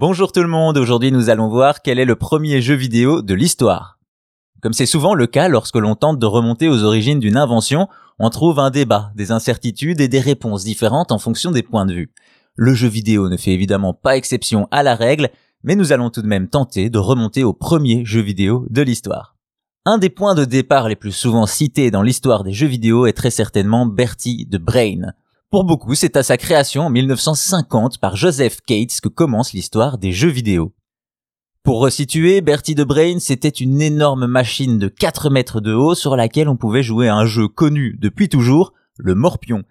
Bonjour tout le monde, aujourd'hui nous allons voir quel est le premier jeu vidéo de l'histoire. Comme c'est souvent le cas lorsque l'on tente de remonter aux origines d'une invention, on trouve un débat, des incertitudes et des réponses différentes en fonction des points de vue. Le jeu vidéo ne fait évidemment pas exception à la règle, mais nous allons tout de même tenter de remonter au premier jeu vidéo de l'histoire. Un des points de départ les plus souvent cités dans l'histoire des jeux vidéo est très certainement Bertie de Brain. Pour beaucoup, c'est à sa création en 1950 par Joseph Cates que commence l'histoire des jeux vidéo. Pour resituer, Bertie de Brain, c'était une énorme machine de 4 mètres de haut sur laquelle on pouvait jouer à un jeu connu depuis toujours, le Morpion.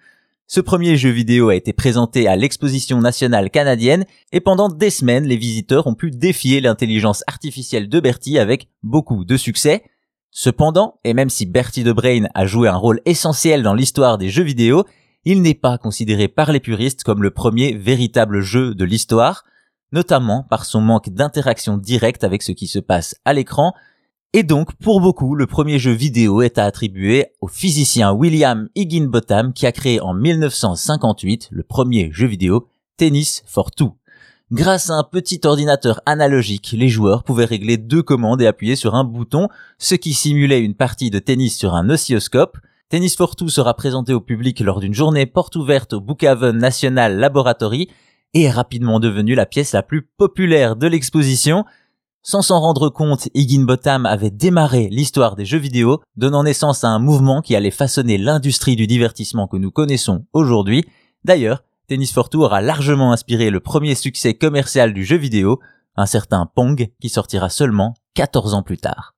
Ce premier jeu vidéo a été présenté à l'exposition nationale canadienne et pendant des semaines, les visiteurs ont pu défier l'intelligence artificielle de Bertie avec beaucoup de succès. Cependant, et même si Bertie de Brain a joué un rôle essentiel dans l'histoire des jeux vidéo, il n'est pas considéré par les puristes comme le premier véritable jeu de l'histoire, notamment par son manque d'interaction directe avec ce qui se passe à l'écran, et donc pour beaucoup le premier jeu vidéo est à attribuer au physicien William Higginbotham qui a créé en 1958 le premier jeu vidéo Tennis for Two. Grâce à un petit ordinateur analogique, les joueurs pouvaient régler deux commandes et appuyer sur un bouton, ce qui simulait une partie de tennis sur un oscilloscope, Tennis for Two sera présenté au public lors d'une journée porte ouverte au Bookhaven National Laboratory et est rapidement devenu la pièce la plus populaire de l'exposition. Sans s'en rendre compte, Higginbotham avait démarré l'histoire des jeux vidéo, donnant naissance à un mouvement qui allait façonner l'industrie du divertissement que nous connaissons aujourd'hui. D'ailleurs, Tennis for Two aura largement inspiré le premier succès commercial du jeu vidéo, un certain Pong qui sortira seulement 14 ans plus tard.